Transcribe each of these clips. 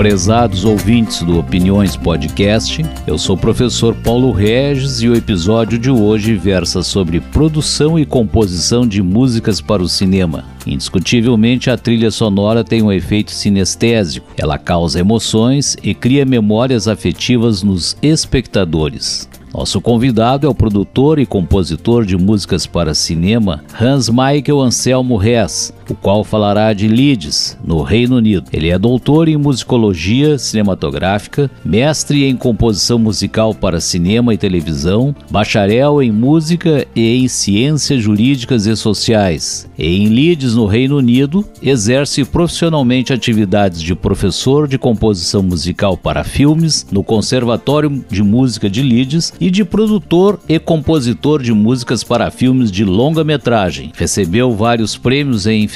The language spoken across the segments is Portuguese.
Prezados ouvintes do Opiniões Podcast, eu sou o professor Paulo Regis e o episódio de hoje versa sobre produção e composição de músicas para o cinema. Indiscutivelmente, a trilha sonora tem um efeito sinestésico. Ela causa emoções e cria memórias afetivas nos espectadores. Nosso convidado é o produtor e compositor de músicas para cinema Hans Michael Anselmo Hess, o qual falará de Leeds, no Reino Unido. Ele é doutor em musicologia cinematográfica, mestre em composição musical para cinema e televisão, bacharel em música e em ciências jurídicas e sociais. Em Leeds, no Reino Unido, exerce profissionalmente atividades de professor de composição musical para filmes no Conservatório de Música de Leeds e de produtor e compositor de músicas para filmes de longa-metragem. Recebeu vários prêmios em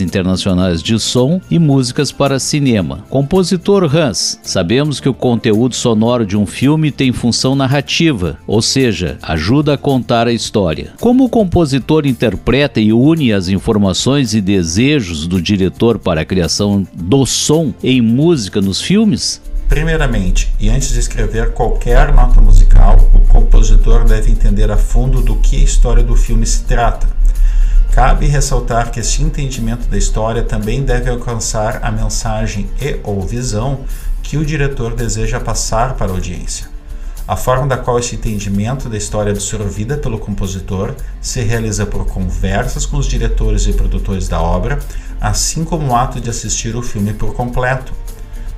internacionais de som e músicas para cinema. Compositor Hans, sabemos que o conteúdo sonoro de um filme tem função narrativa, ou seja, ajuda a contar a história. Como o compositor interpreta e une as informações e desejos do diretor para a criação do som em música nos filmes? Primeiramente, e antes de escrever qualquer nota musical, o compositor deve entender a fundo do que a história do filme se trata. Cabe ressaltar que este entendimento da história também deve alcançar a mensagem e ou visão que o diretor deseja passar para a audiência. A forma da qual esse entendimento da história é absorvida pelo compositor se realiza por conversas com os diretores e produtores da obra, assim como o ato de assistir o filme por completo.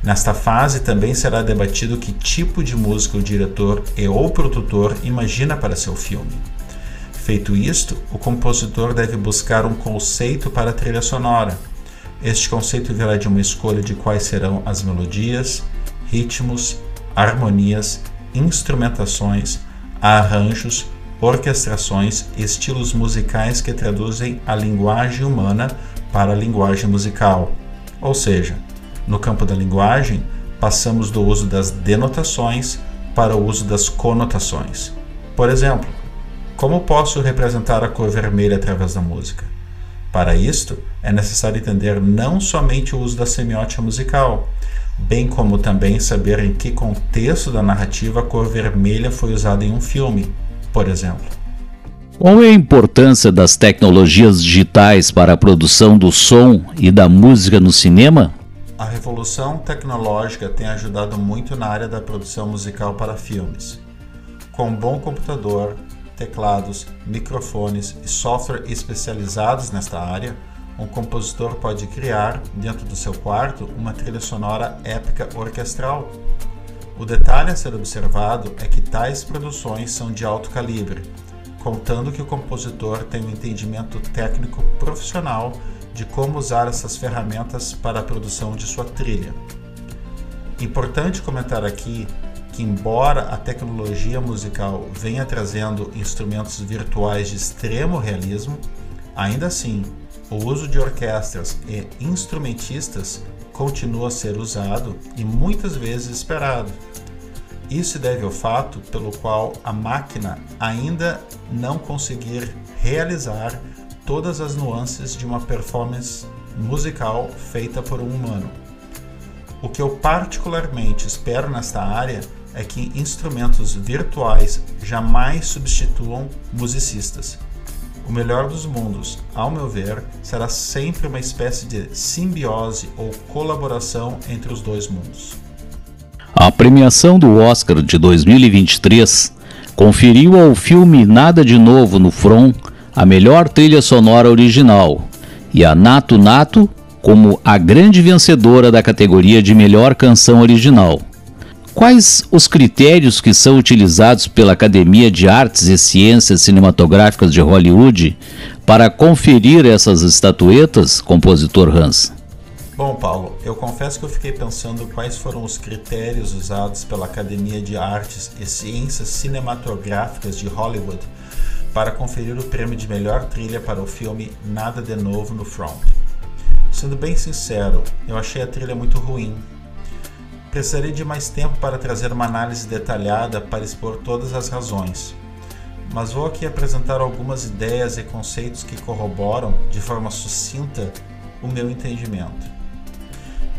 Nesta fase também será debatido que tipo de música o diretor e ou produtor imagina para seu filme. Feito isto, o compositor deve buscar um conceito para a trilha sonora. Este conceito virá de uma escolha de quais serão as melodias, ritmos, harmonias, instrumentações, arranjos, orquestrações e estilos musicais que traduzem a linguagem humana para a linguagem musical, ou seja, no campo da linguagem, passamos do uso das denotações para o uso das conotações. Por exemplo, como posso representar a cor vermelha através da música? Para isto, é necessário entender não somente o uso da semiótica musical, bem como também saber em que contexto da narrativa a cor vermelha foi usada em um filme, por exemplo. Qual é a importância das tecnologias digitais para a produção do som e da música no cinema? A revolução tecnológica tem ajudado muito na área da produção musical para filmes. Com um bom computador, teclados, microfones e software especializados nesta área, um compositor pode criar, dentro do seu quarto, uma trilha sonora épica orquestral. O detalhe a ser observado é que tais produções são de alto calibre, contando que o compositor tem um entendimento técnico profissional de como usar essas ferramentas para a produção de sua trilha. Importante comentar aqui que, embora a tecnologia musical venha trazendo instrumentos virtuais de extremo realismo, ainda assim o uso de orquestras e instrumentistas continua a ser usado e muitas vezes esperado. Isso deve ao fato pelo qual a máquina ainda não conseguir realizar todas as nuances de uma performance musical feita por um humano. O que eu particularmente espero nesta área é que instrumentos virtuais jamais substituam musicistas. O melhor dos mundos, ao meu ver, será sempre uma espécie de simbiose ou colaboração entre os dois mundos. A premiação do Oscar de 2023 conferiu ao filme Nada de Novo no Front a melhor trilha sonora original e a Nato Nato como a grande vencedora da categoria de melhor canção original. Quais os critérios que são utilizados pela Academia de Artes e Ciências Cinematográficas de Hollywood para conferir essas estatuetas, compositor Hans? Bom, Paulo, eu confesso que eu fiquei pensando quais foram os critérios usados pela Academia de Artes e Ciências Cinematográficas de Hollywood para conferir o prêmio de melhor trilha para o filme Nada de Novo no Front. Sendo bem sincero, eu achei a trilha muito ruim. Precisaria de mais tempo para trazer uma análise detalhada para expor todas as razões, mas vou aqui apresentar algumas ideias e conceitos que corroboram, de forma sucinta, o meu entendimento.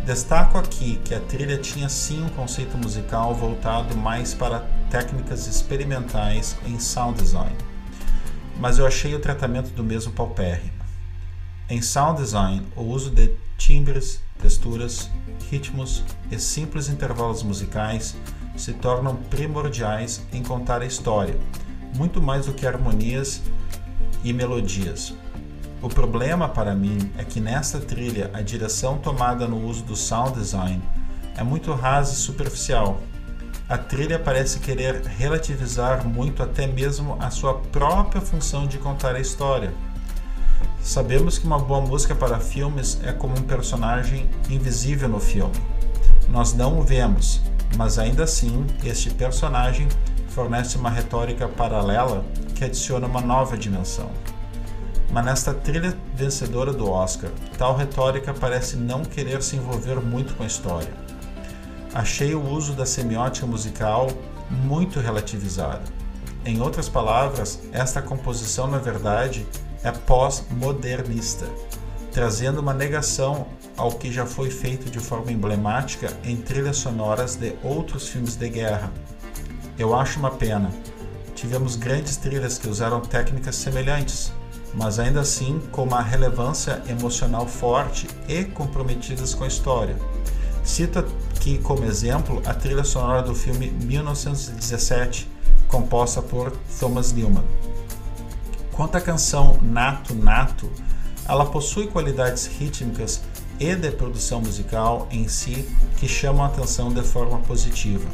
Destaco aqui que a trilha tinha sim um conceito musical voltado mais para técnicas experimentais em sound design, mas eu achei o tratamento do mesmo paupérrimo. Em sound design, o uso de timbres, texturas, ritmos e simples intervalos musicais se tornam primordiais em contar a história, muito mais do que harmonias e melodias. O problema para mim é que nesta trilha a direção tomada no uso do sound design é muito rasa e superficial. A trilha parece querer relativizar muito até mesmo a sua própria função de contar a história. Sabemos que uma boa música para filmes é como um personagem invisível no filme. Nós não o vemos, mas ainda assim este personagem fornece uma retórica paralela que adiciona uma nova dimensão. Mas nesta trilha vencedora do Oscar, tal retórica parece não querer se envolver muito com a história. Achei o uso da semiótica musical muito relativizado. Em outras palavras, esta composição, na verdade, é pós-modernista, trazendo uma negação ao que já foi feito de forma emblemática em trilhas sonoras de outros filmes de guerra. Eu acho uma pena. Tivemos grandes trilhas que usaram técnicas semelhantes, mas ainda assim com uma relevância emocional forte e comprometidas com a história. Cito aqui como exemplo a trilha sonora do filme 1917, composta por Thomas Newman. Quanto à canção Nato Nato, ela possui qualidades rítmicas e de produção musical em si que chamam a atenção de forma positiva.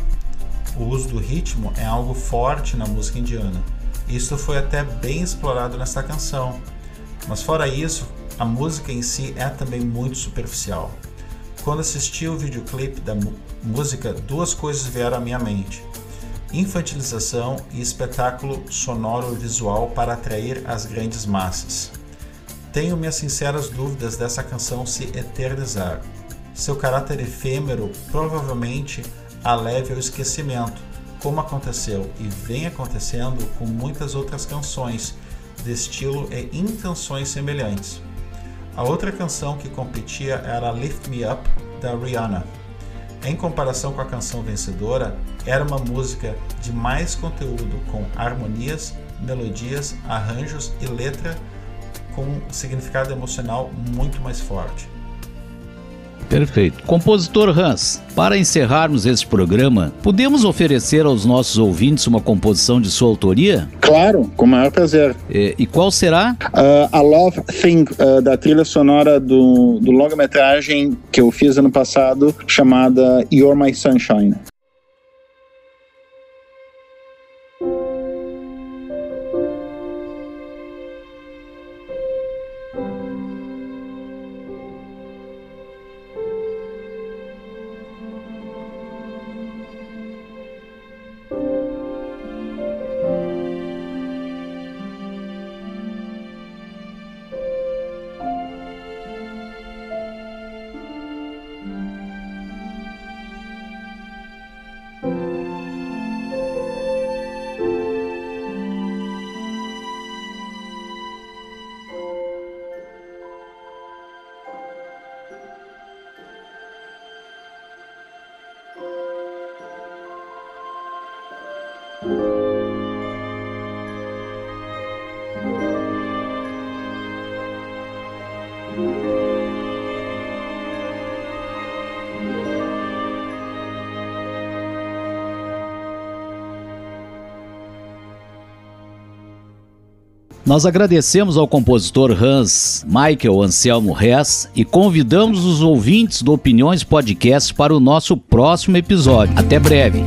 O uso do ritmo é algo forte na música indiana isso foi até bem explorado nessa canção. Mas fora isso, a música em si é também muito superficial. Quando assisti o videoclipe da música, duas coisas vieram à minha mente: infantilização e espetáculo sonoro visual para atrair as grandes massas. Tenho minhas sinceras dúvidas dessa canção se eternizar. Seu caráter efêmero provavelmente a leve ao esquecimento, como aconteceu e vem acontecendo com muitas outras canções de estilo e intenções semelhantes. A outra canção que competia era Lift Me Up, da Rihanna. Em comparação com a canção vencedora, era uma música de mais conteúdo, com harmonias, melodias, arranjos e letra com significado emocional muito mais forte. Perfeito. Compositor Hans, para encerrarmos esse programa, podemos oferecer aos nossos ouvintes uma composição de sua autoria? Claro, com o maior prazer. E, e qual será? Uh, a Love Thing, uh, da trilha sonora do, do longa-metragem que eu fiz ano passado, chamada You're My Sunshine. Nós agradecemos ao compositor Hans Michael Anselmo Hess e convidamos os ouvintes do Opiniões Podcast para o nosso próximo episódio. Até breve.